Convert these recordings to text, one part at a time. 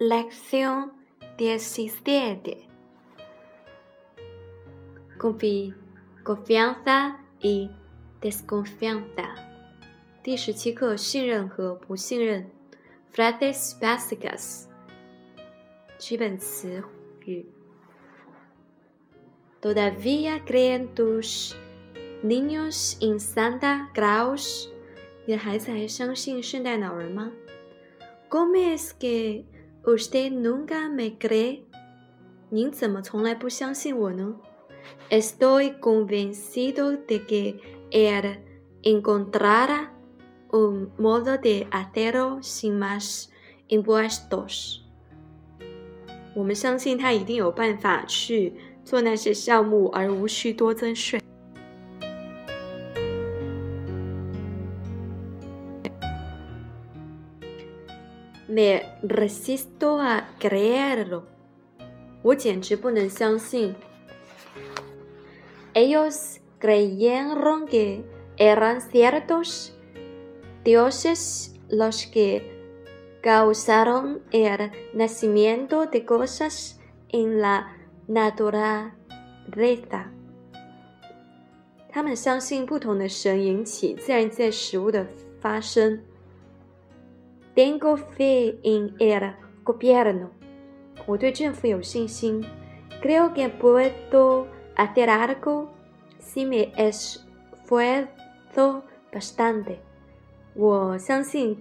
Lección diecisiete. Confi, confianza y desconfianza. 第十七课，信任和不信任。Frases básicas. 基本词语。Todavía creen tus niños en Santa Claus? 你的孩子还相信圣诞老人吗？Gomes que Usted nunca me cree. 您怎么从来不相信我呢？Estoy convencido de que él encontrará un modo de hacerlo sin más impuestos. 我们相信他一定有办法去做那些项目，而无需多增税。me resisto a creerlo. Ellos creyeron que eran ciertos dioses los que causaron el nacimiento de cosas en la naturaleza. 他们相信不同的神引起自然界食物的发生。Tengo fe en el gobierno. 我对政府有信心。Creo que puedo hacer algo si me esfuerzo bastante. 我相信，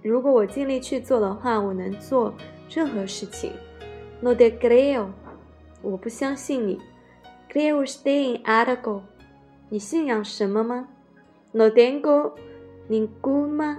如果我尽力去做的话，我能做任何事情。No te creo. 我不相信你。Creo usted en algo. 你信仰什么吗？No tengo ninguna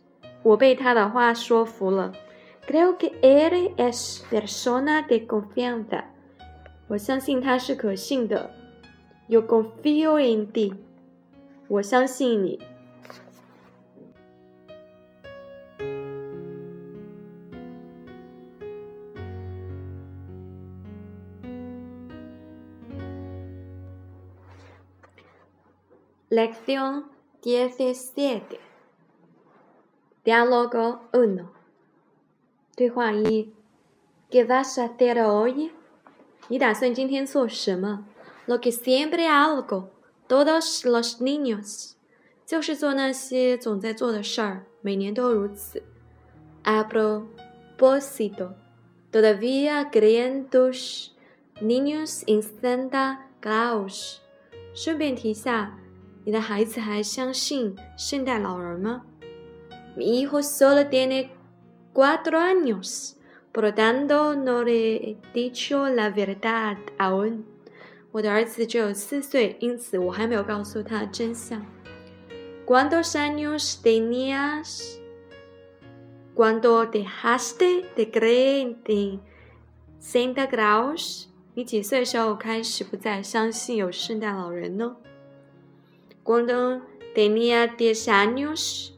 我被他的话说服了。Creo que él es persona de confianza。我相信他是可信的。Yo confío en ti。我相信你。Lección dieciséis. Diálogo uno. 对话一，qué vas a hacer hoy？你打算今天做什么？lo que siempre h l g o todos los niños 就是做那些总在做的事儿，每年都如此。apropósito todavía creen tus niños en Santa Claus？顺便提下，你的孩子还相信圣诞老人吗？Mi hijo solo tiene cuatro años, por tanto no le he dicho la verdad aún. ¿cuántos años tenías cuando dejaste de creer en Santa cuando tenía diez años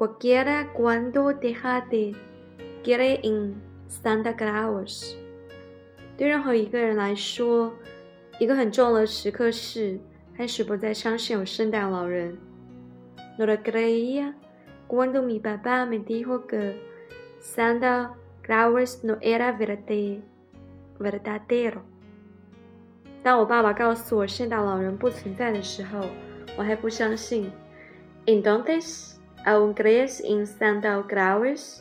Cualquiera cuando d e jate q u e e r e en Santa Claus。对任何一个人来说，一个很重要的时刻是开始不再相信有圣诞老人。No la creía cuando mi papá me dijo que Santa Claus no era verde verdadero。当我爸爸告诉我圣诞老人不存在的时候，我还不相信。En donde es Our grace in Santa Claus，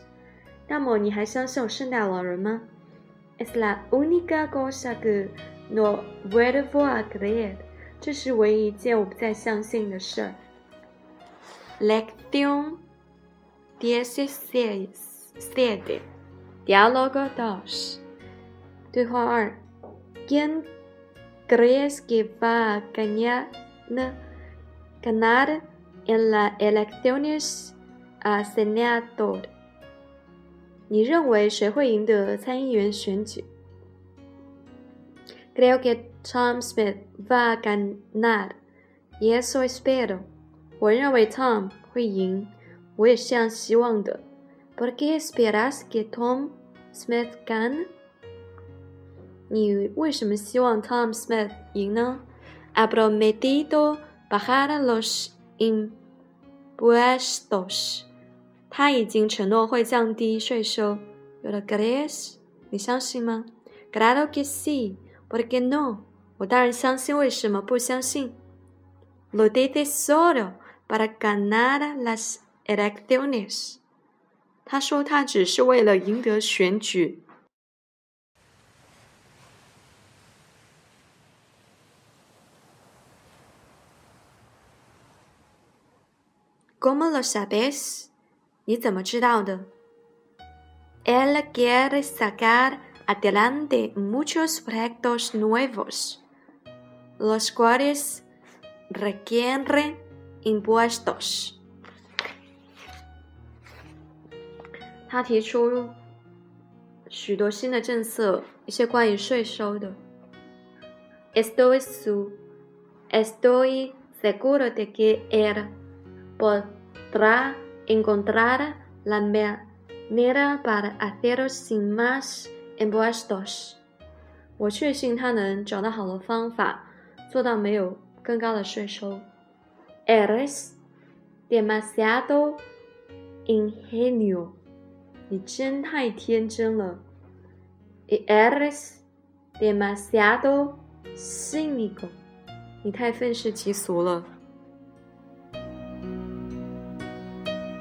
那么你还相信圣诞老人吗？Es la única cosa que no veo para creer，这是唯一一件我不再相信的事儿。Lección dieciséis, diálogo dos，对话二. ¿Quién crees que va a ganar? ¿Ganar? en las elecciones a uh, senador. Creo que Tom Smith va a ganar, y eso espero. 我认为 Tom ¿Por qué esperas que Tom Smith gane? 你为什么希望 Tom Smith 赢呢？Ha prometido bajar los impuestos. Buestos，他已经承诺会降低税收。Y los griegos，你相信吗？Grado que si, porque no，我当然相信。为什么不相信？Lo dice solo para ganar las elecciones。他说他只是为了赢得选举。Como lo sabes? Él quiere sacar adelante muchos proyectos nuevos, los cuales requieren impuestos. 他提出许多新的政策，一些关于税收的。Estoy su, estoy seguro de que él podrá encontrar la manera para hacerlo sin más impuestos。我确信他能找到好的方法，做到没有更高的税收。Eres demasiado ingenuo，你真太天真了。Eres demasiado cínico，你太愤世嫉俗了。